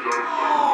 boys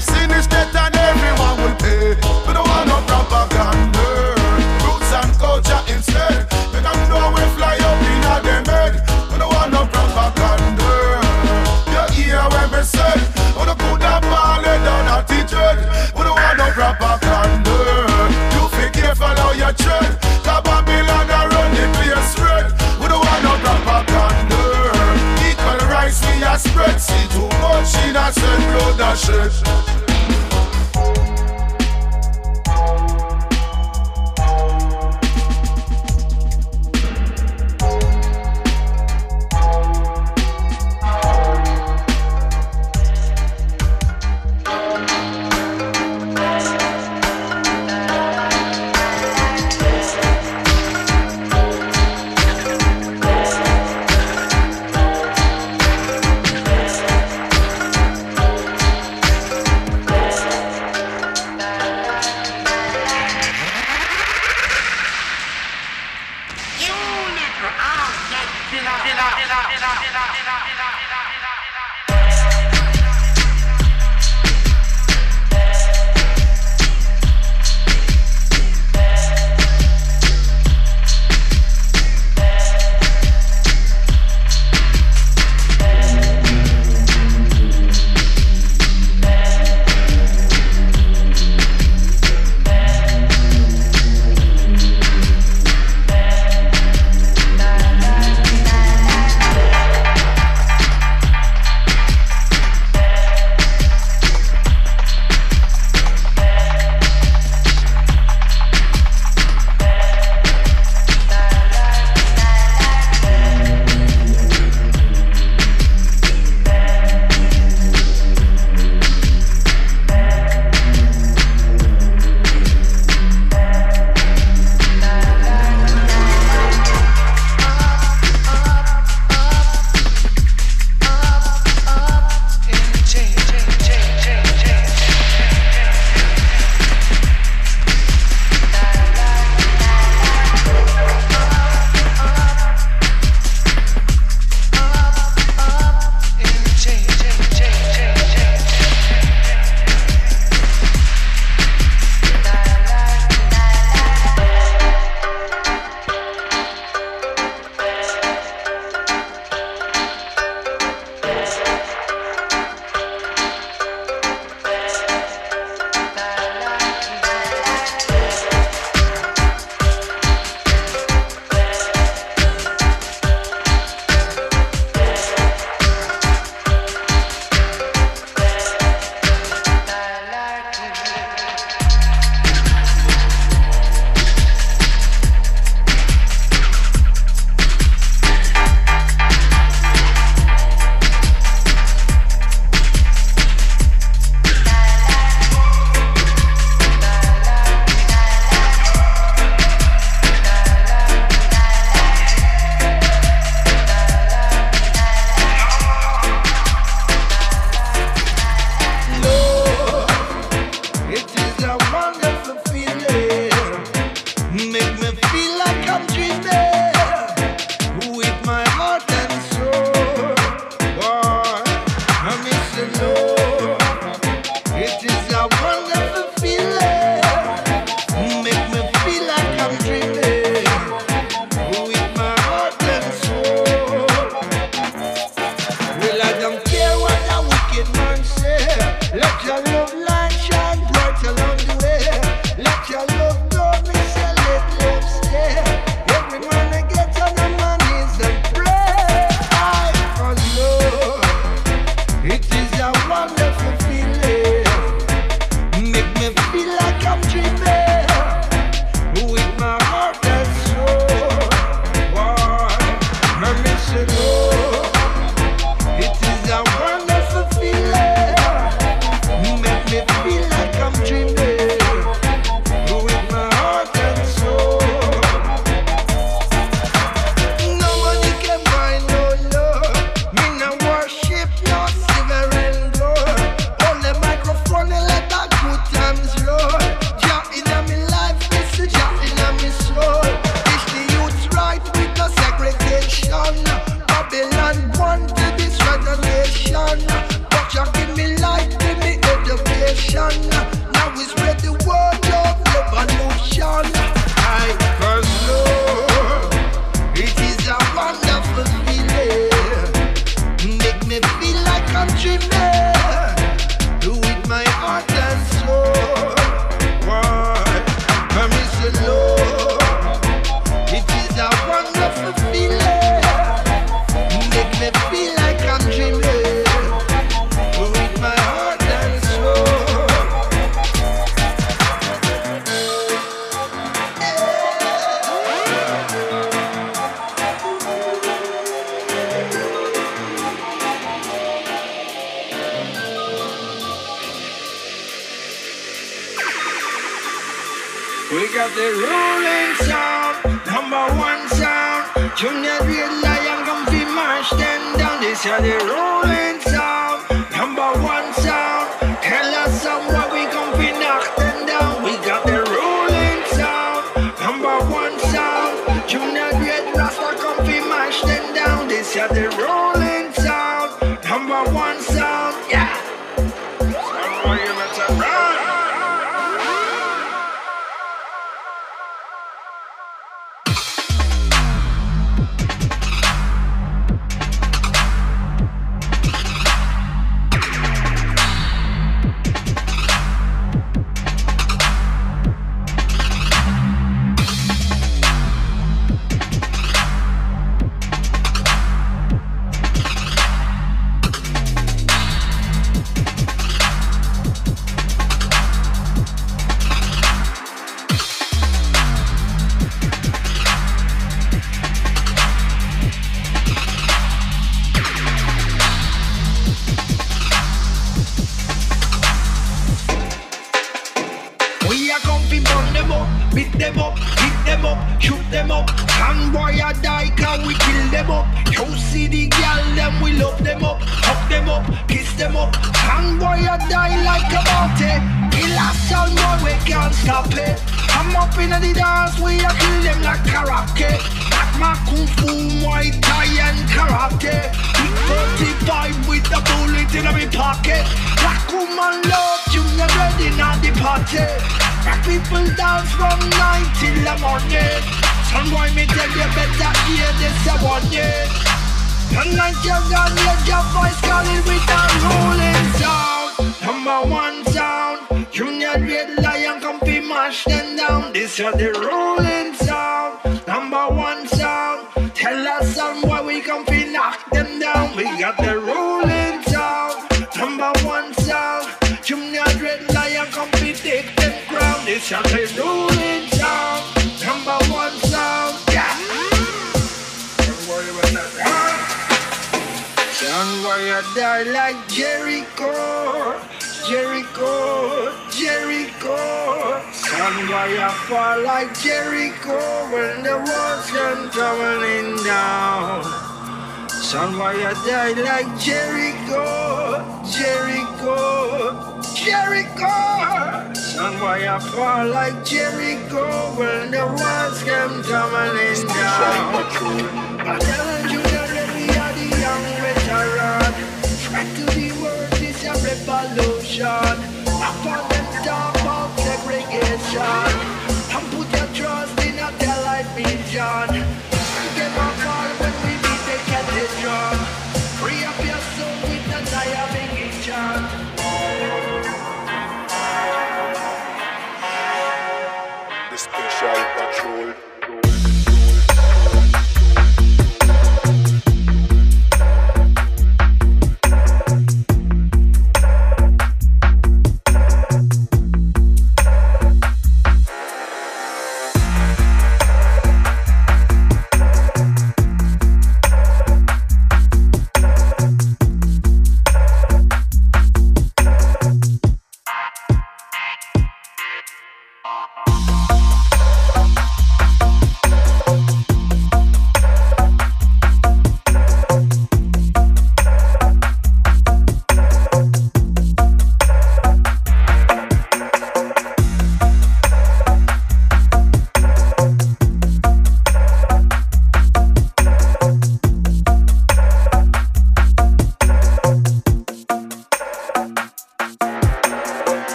wages of sin is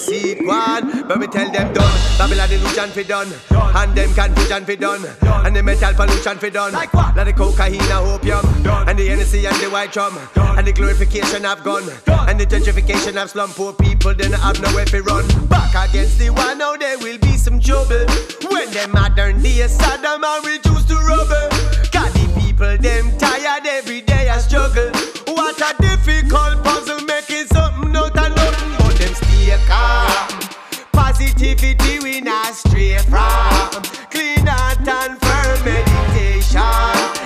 like we no see one. But we tell them done, Babylon illusion fi done, and them confusion fi done, and the metal pollution fi done. Like what? Like the cocaine and opium, and the Hennessy and the white drum, and the glorification of gun, and the gentrification of slum. Poor people then I have nowhere to run. Back against the one, now there will be some trouble when them modern day Saddam and reduce to rubber. Got the people them tired every day I struggle. What a difficult puzzle Positivity we not stray from. Clean heart and firm meditation.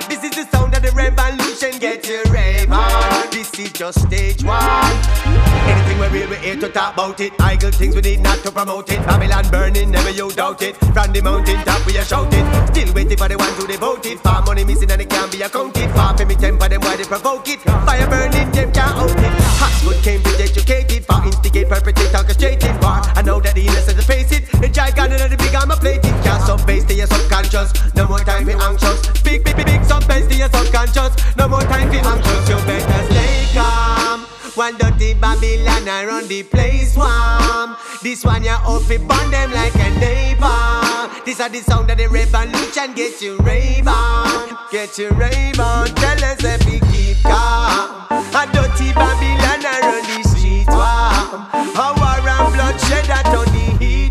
This is the sound of the revolution. Get your on. This is just stage one. Anything we real, we here to talk about it. Idle things we need not to promote it. Babylon burning, never you doubt it. From the mountain top, we are shouting. Still waiting for the one to devote it. Far money missing and it can't be accounted. Far for me temper them why they provoke it. Fire burning, them can't out it. Oxford, Cambridge educated. For instigate, perpetrate, orchestrated. War, I know that the innocent face it. The giant and the big armor plated. Can't sub bass to your subconscious. No more time for anxious. Big, big, big, big sub bass to your subconscious. No more time for anxious. You better. Babylon around the place warm. This one you off it burn them like a neighbor. This are the sound of the revolution. Get you rave on, get you rave on. Tell us if we keep calm. A dirty Babylon around the streets warm. A war and bloodshed that on the heat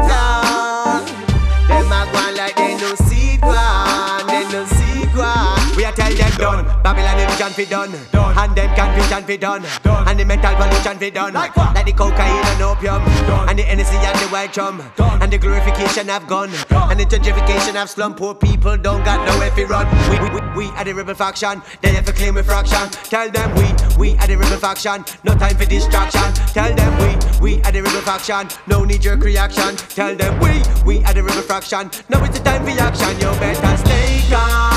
done, Babylon illusion fi done, and them confusion fi done, and the mental pollution fi done, like, what? like the cocaine and opium, and the Hennessy and the white drum, and the glorification of gun, and the gentrification of slum. Poor people don't got nowhere fi run. We we, we, are the rebel faction, they have to claim a fraction. Tell them we we are the rebel faction, no time for distraction. Tell them we we are the rebel faction, no knee jerk reaction. Tell them we we are the rebel faction, now it's the time for action. You better stay calm.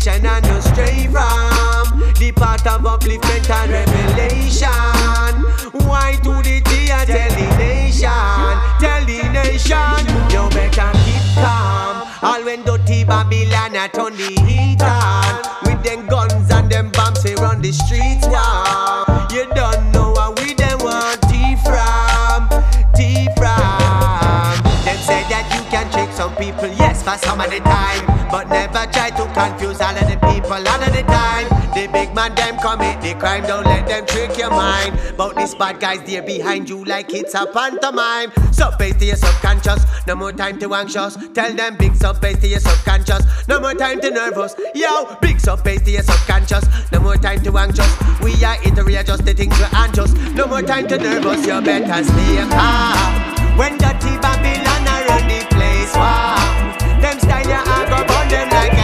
Meditation and no stray from the path of upliftment and revelation. Why to the T and tell the nation, tell the nation, you better keep calm. All when dirty Babylon a turn the heat on with them guns and them bombs they run the streets wow. You don't some people, yes, for some of the time. But never try to confuse all of the people all of the time. The big man them commit the crime, don't let them trick your mind. But these bad guys there behind you like it's a pantomime. Sub bass to your subconscious, no more time to anxious. Tell them big sub bass to your subconscious, no more time to nervous. Yo, big sub bass to your subconscious, no more time to anxious. We are here to readjust the things we're anxious. No more time to nervous, you better stay calm. When dirty Babylon around the place, wow. Them style ya I go burn them like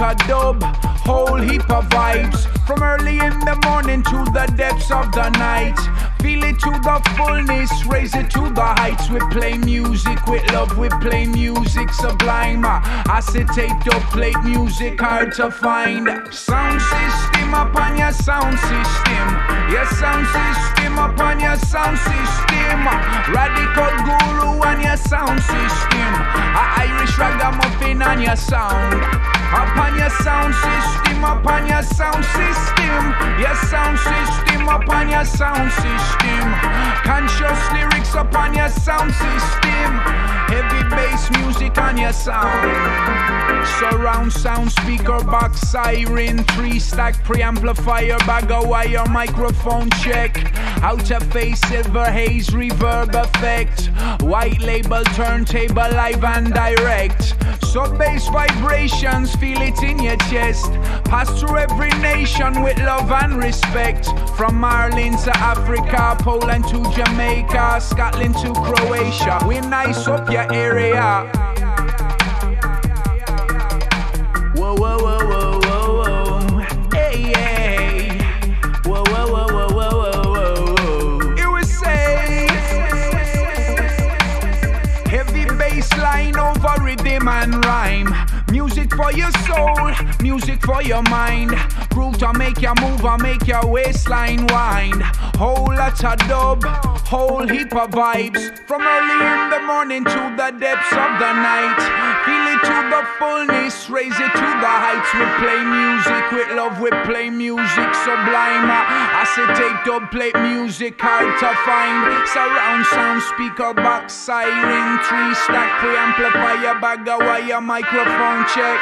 Of dub, whole heap of vibes. From early in the morning to the depths of the night. Feel it to the fullness, raise it to the heights. We play music with love, we play music sublime. Acetate dub plate music hard to find. Sound system upon your sound system. Your sound system upon your sound system. Radical guru on your sound system. A Irish ragamuffin on your sound. Upon your sound system, upon your sound system. Your sound system upon your sound system. Conscious lyrics upon your sound system. Heavy bass music on your sound. Surround sound speaker box siren. Three stack preamplifier bag of wire microphone check. Outer face silver haze reverb effect. White label turntable live and direct. Sub bass vibrations, feel it in your chest. Pass through every nation with love and respect. From Ireland to Africa, Poland to Jamaica, Scotland to Croatia. We nice up your area. Rhyme. Music for your soul, music for your mind. Groove to make you move and make your waistline wind. Whole lot of dub, whole heap of vibes. From early in the morning to the depths of the night. Feel it to the fullness, raise it to the heights. We play music with love, we play music sublime. Acetate dub plate music hard to find. Surround sound speaker box siren, three stack preamplifier bag of wire microphone check.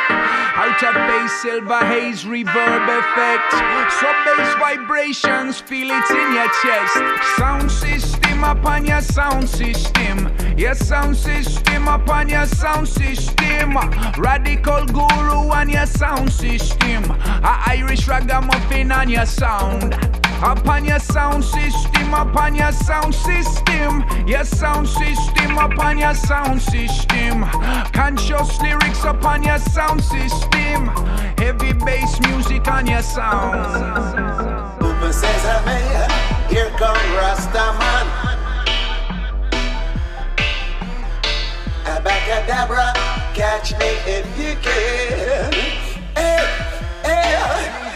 Out of bass silver haze reverb effect. Sub bass vibrations, feel it in your chest. Sound system upon your sound system. Your sound system upon your sound system. Radical guru on your sound system. A Irish ragamuffin on your sound. Upon your sound system, upon your sound system. Your sound system upon your sound system. Conscious lyrics upon your sound system. Heavy bass music on your sound. Open sesame, here come Rastaman. Abacadabra, catch me if you can. Hey, hey,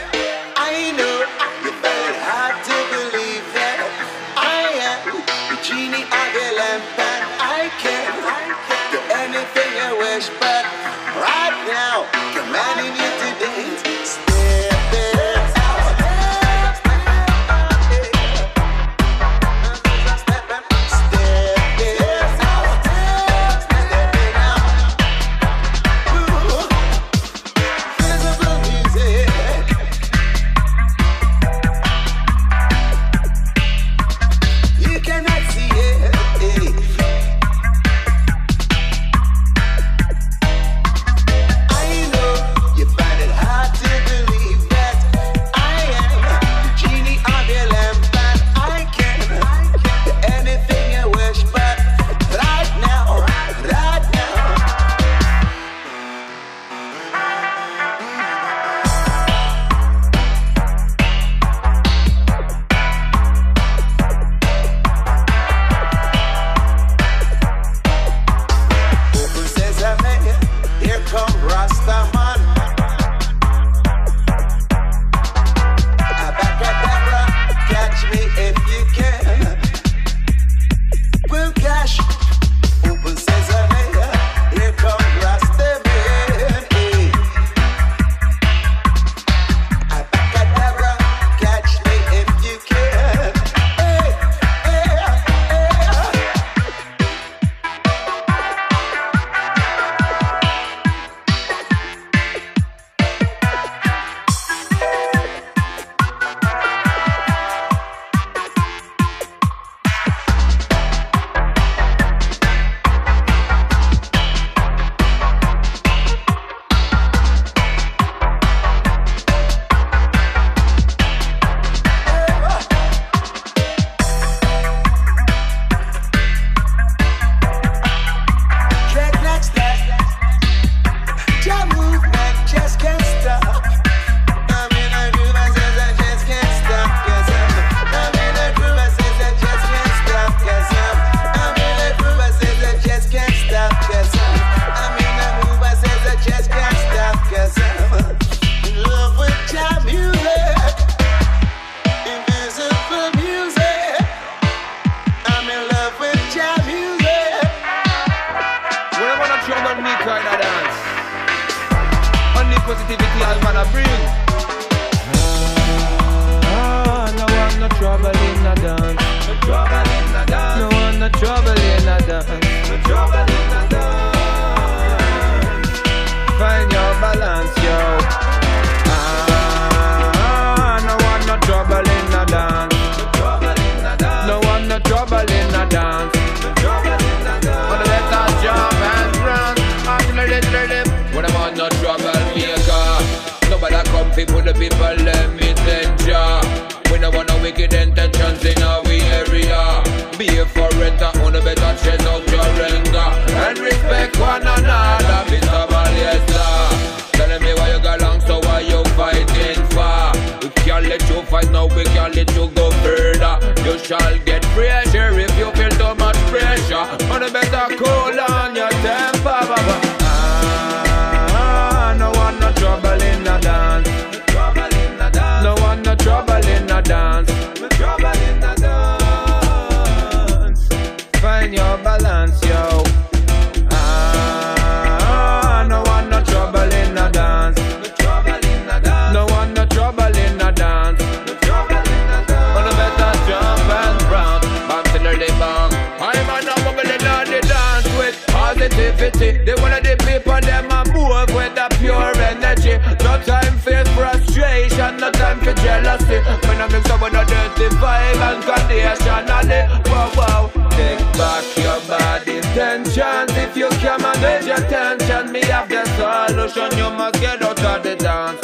them so we no dirty vibe and conditionally. Wow, wow. Take back your body tension if you can manage your tension. Me have the solution. You must get out of the dance.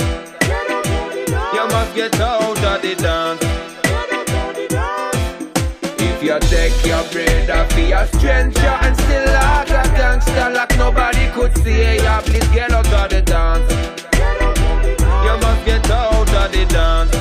You must get out of the dance. If you take your bread off your stranger and still act a gangster like nobody could see ya, please get out of the dance. You must get out of the dance.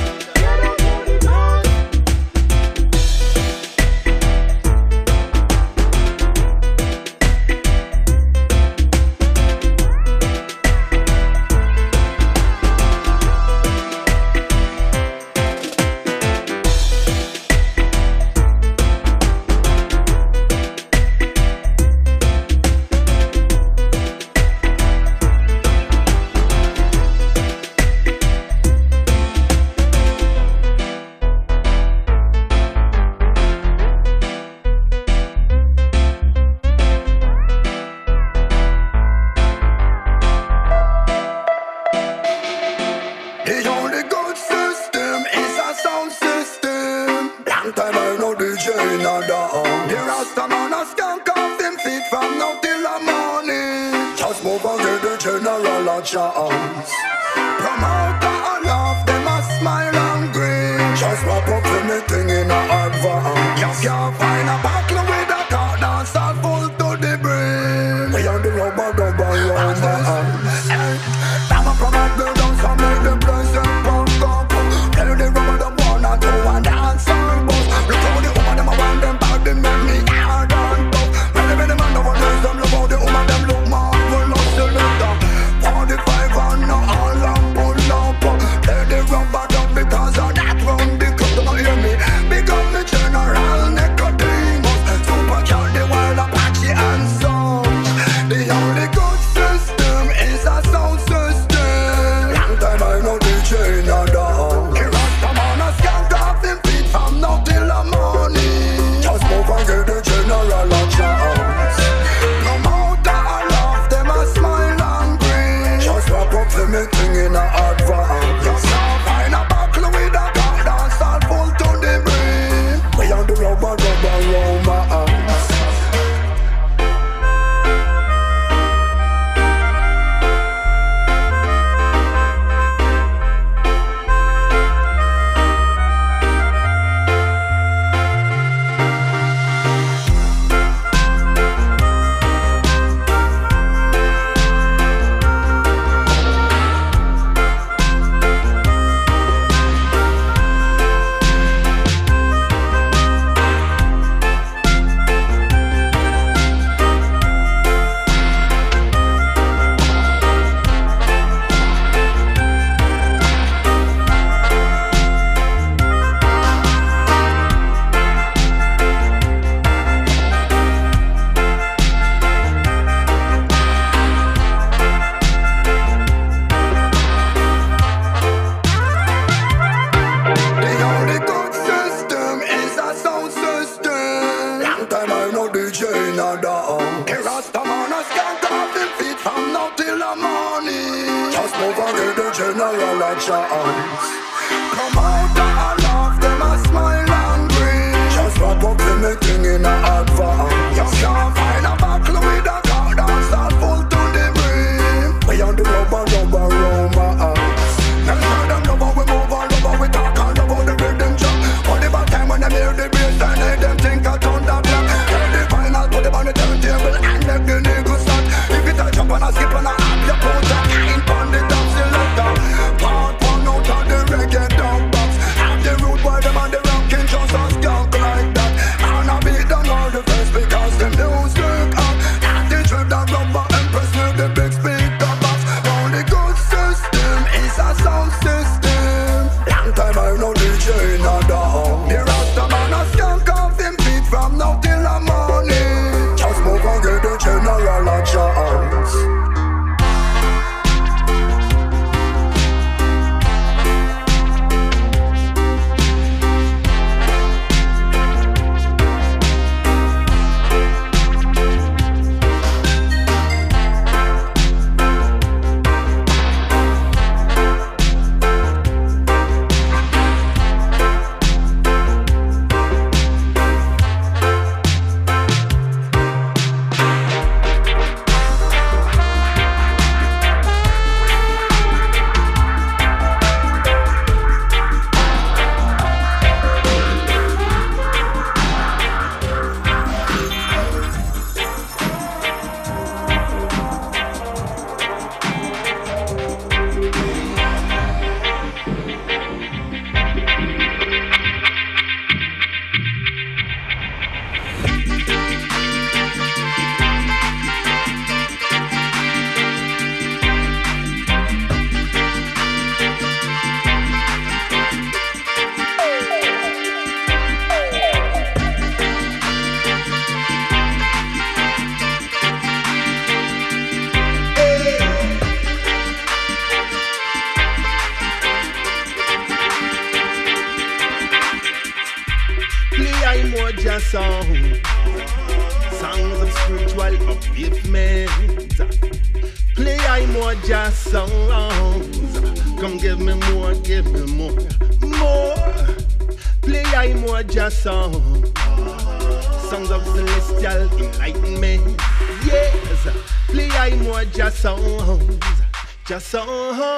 just saw her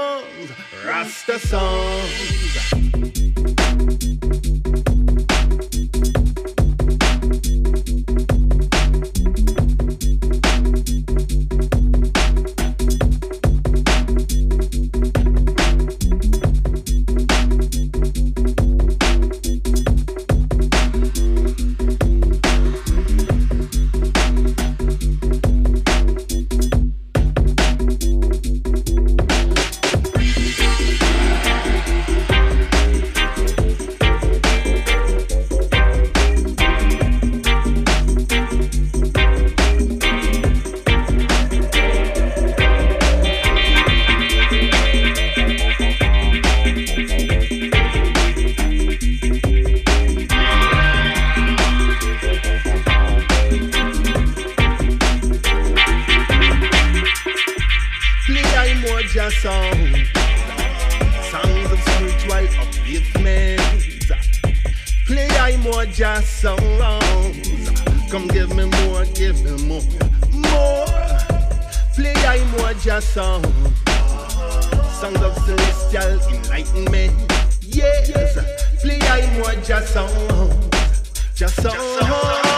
Come give me more, give me more, more. Play I more just song. songs of celestial enlightenment. Yes, play I more just song. Just song.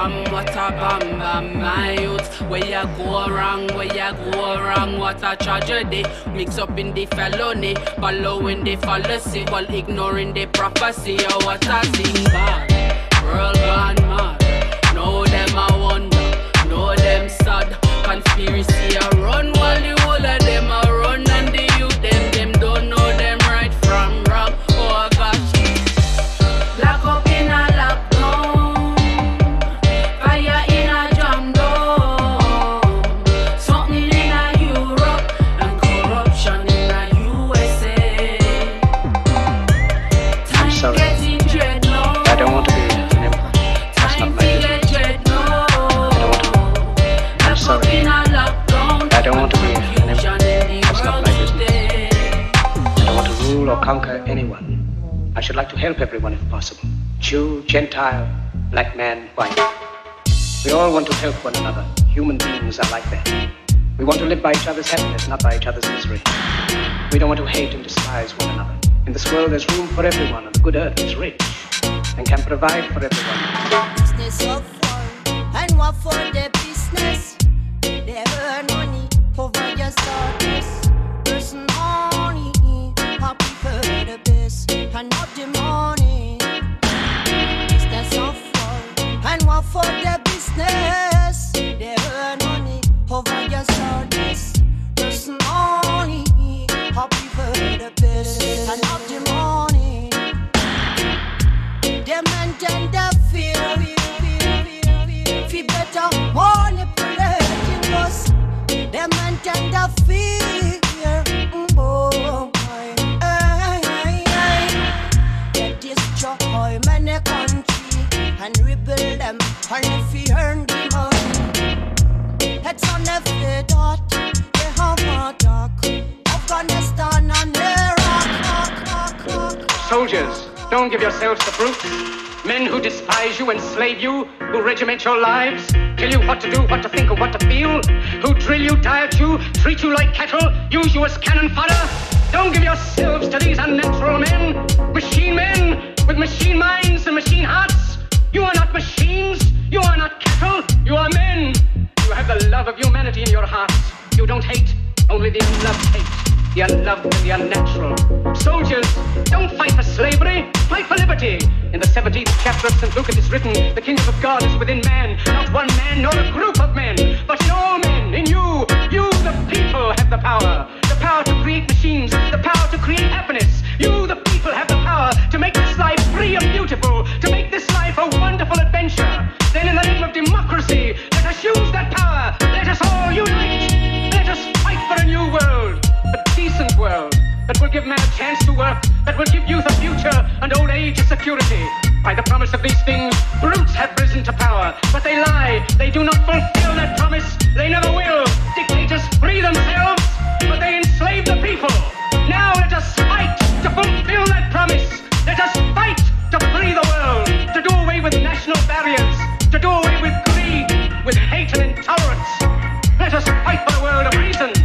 Bam, what a bam bam, my youth. Where you go wrong, where you go wrong, what a tragedy. Mix up in the felony, following the fallacy, while ignoring the prophecy. Oh, what a thing bad, world gone mad. Know them a wonder, know them sad. Conspiracy a run help everyone if possible. Jew, Gentile, black man, white. We all want to help one another. Human beings are like that. We want to live by each other's happiness, not by each other's misery. We don't want to hate and despise one another. In this world, there's room for everyone, and the good earth is rich and can provide for everyone. business of war and what for the business. They earn money over your. The best and not the money. Business of war and what for if you earn the money, on dot. They have a. Afghanistan and Iraq. Soldiers, don't give yourselves to brutes. Men who despise you, enslave you, who regiment your lives, tell you what to do, what to think, or what to feel, who drill you, diet you, treat you like cattle, use you as cannon fodder. Don't give yourselves to these unnatural men, machine men with machine minds and machine hearts. You are not machines, you are not cattle, you are men. You have the love of humanity in your hearts. You don't hate, only the unloved hate. The unloved and the unnatural. Soldiers, don't fight for slavery, fight for liberty. In the 17th chapter of St. Luke it is written, the kingdom of God is within man, not one man nor a group of men, but in all men, in you. You, the people, have the power. The power to create machines, the power to create happiness. You, the people, have the power to make this life free and beautiful, to make this life a wonderful adventure. Then in the name of democracy, let us use that power. Let us all unite. Let us fight for a new world, a decent world that will give men a chance to work, that will give youth a future and old age a security. By the promise of these things, brutes have risen to power, but they lie. They do not fulfill that promise. They never will. Dictators free themselves, but they enslave the people. Now let us fight to fulfill that promise. Let us Let us fight for a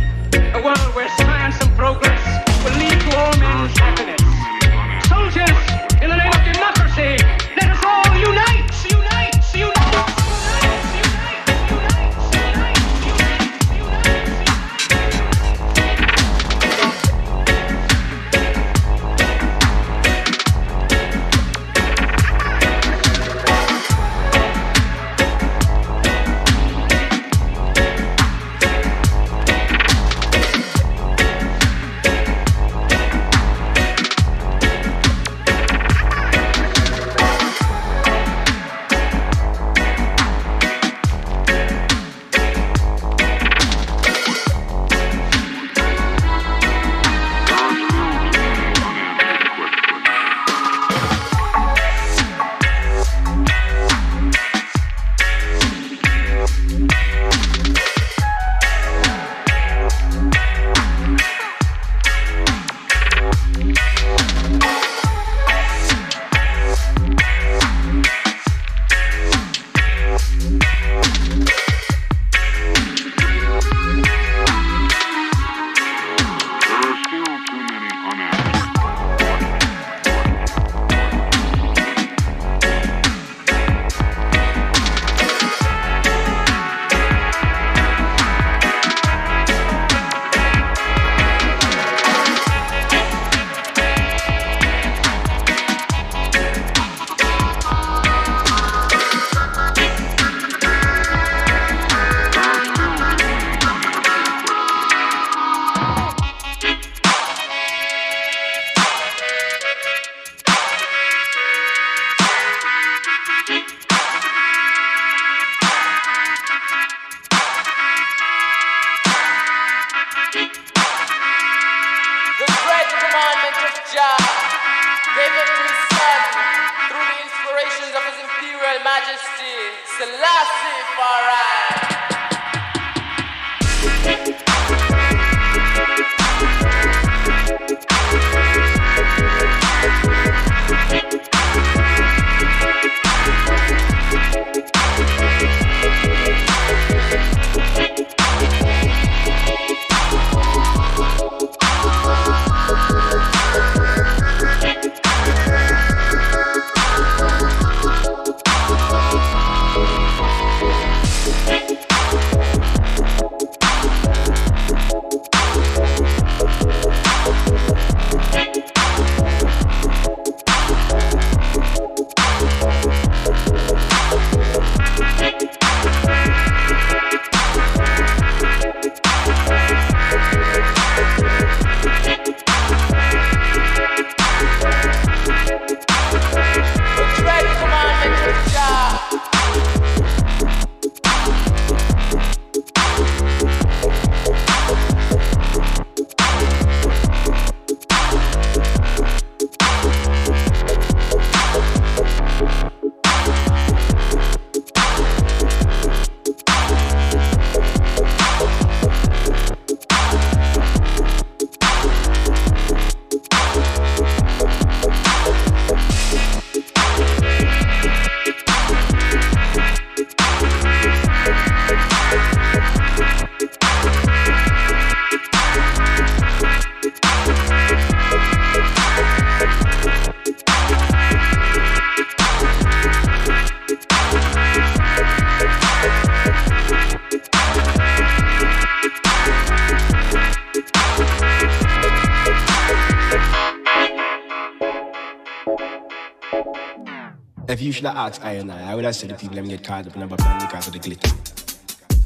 I said the people them get caught up in a plan because of the glitter.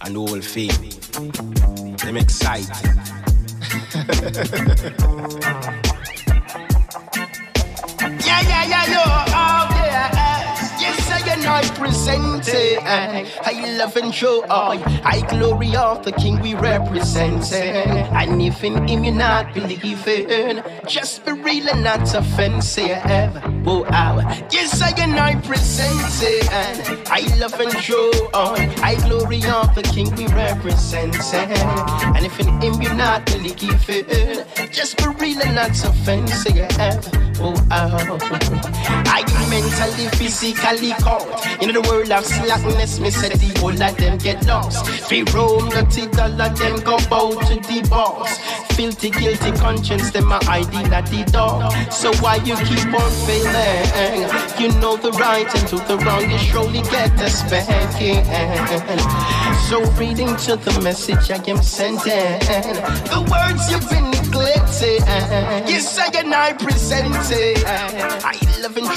And the whole fame. Them excited. Yeah, yeah, yeah, yo, oh, yeah. Yes, I and I present I love and show all. I glory of the King we represent. And if in him you not believing, just be real and not offensive. Oh, oh. Yes, I and I present eh? it. I love and show all. I glory of the King we represent. And if in him you not believing, just be real and not offensive. Oh, oh. I mentally, physically caught in the world of slackness. Me said the whole of them get lost. They roam all of them go bow to the boss. Filthy, guilty conscience, them are hiding at the door. So why you keep on failing? You know the right and do the wrong, you surely get a spanking. So reading to the message I am sending, the words you've been neglected. Yes, I and I present it. I love and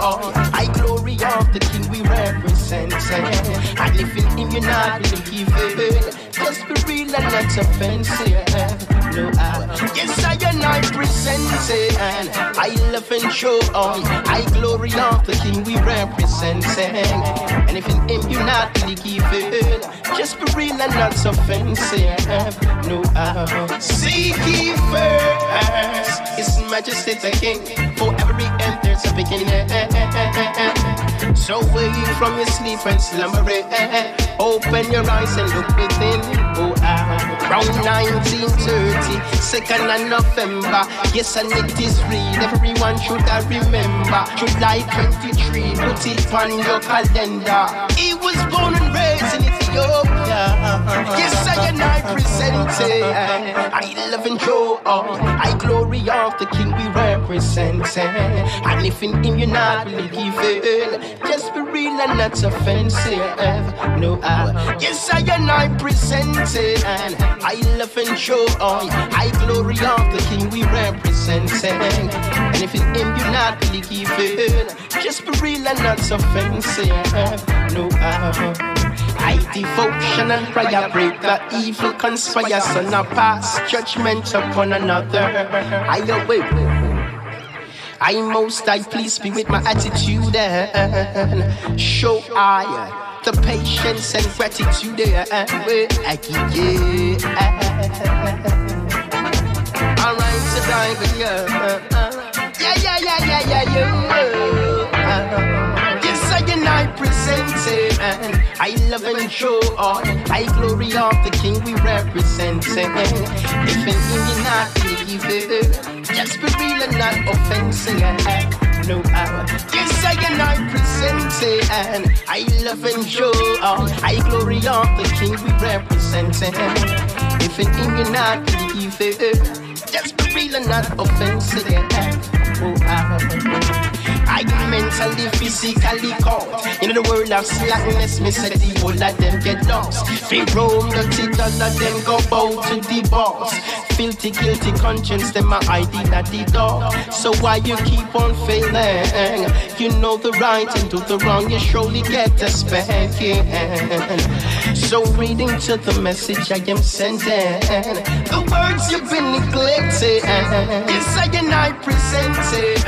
all. I glory of the King we represent. And if in him you're not believing, just be real and not offensive. No, I, yes, I and I present it. I love and show all. I glory of the King we represent. And if in him you're not believing, just be real and not offensive. No, I, seek ye first His Majesty the King. For every end there's a beginning. So wake from your sleep and slumber. Open your eyes and look within. Oh, ah. Round 1930, second of November. Yes, and it is real. Everyone should I remember. July 23, put it on your calendar. He was born and raised in Ethiopia. Yes, I and I present it. I love and show all. I glory of the King we represent. And if in him you're not believing, just be real and not offensive. No, I, yes, I and I present it. I love and show all. I glory of the King we represent. And if in him you're not believing, just be real and not offensive. No, I. I devotion and prayer break the evil conspire so now pass judgment upon another. I away. I most I please be with my attitude and show I the patience and gratitude and I give yeah. Alright, so die, yeah, yeah, yeah, yeah, yeah, yeah. Yes, I and I present I love and show all. I glory of the King we represent. If anything you not believe it, just be real and not offensive. No, I, yes, I and I present it, and I love and show all. I glory of the King we represent. If anything you not believe it, just be real and not offensive. Oh, uh, I, I mentally, physically caught in the world of slackness. Me say the whole of them get lost. They roam the tit, all of them go bow to the boss. Filthy, guilty conscience, them are hiding at the door. So why you keep on failing? You know the right and do the wrong, you surely get a spanking. So reading to the message I am sending, the words you've been neglecting. Yes, I and I present it.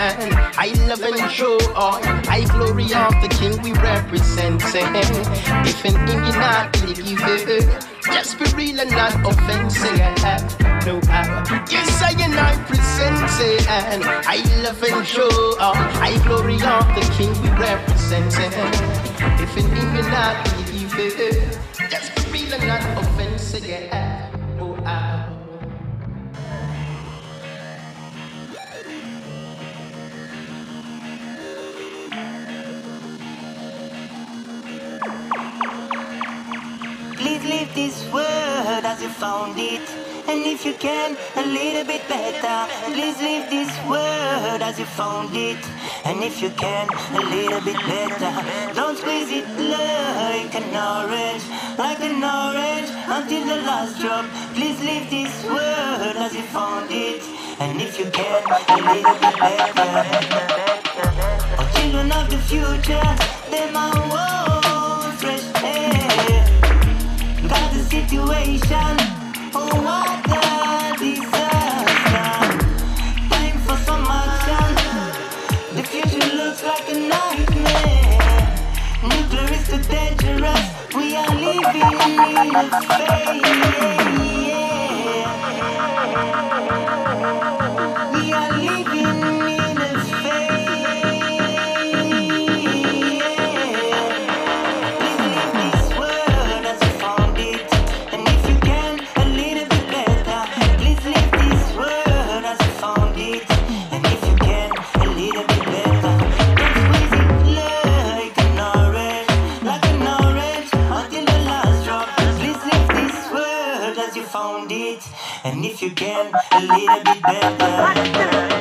I love and show all. I glory of the King we represent. If an you not believe it, just be real and not offensive. No, I, yes, I and I present. And I love and show all. I glory of the King we represent. If an you not believe it, just be real and not offensive. Please leave this world as you found it. And if you can, a little bit better. Please leave this world as you found it. And if you can, a little bit better. Don't squeeze it like an orange, like an orange, until the last drop. Please leave this world as you found it. And if you can, a little bit better. Oh, children of the future, them are warm, situation. Oh, what a disaster. Time for some action. The future looks like a nightmare. Nuclear is too dangerous. We are living in a phase. And if you can, a little bit better.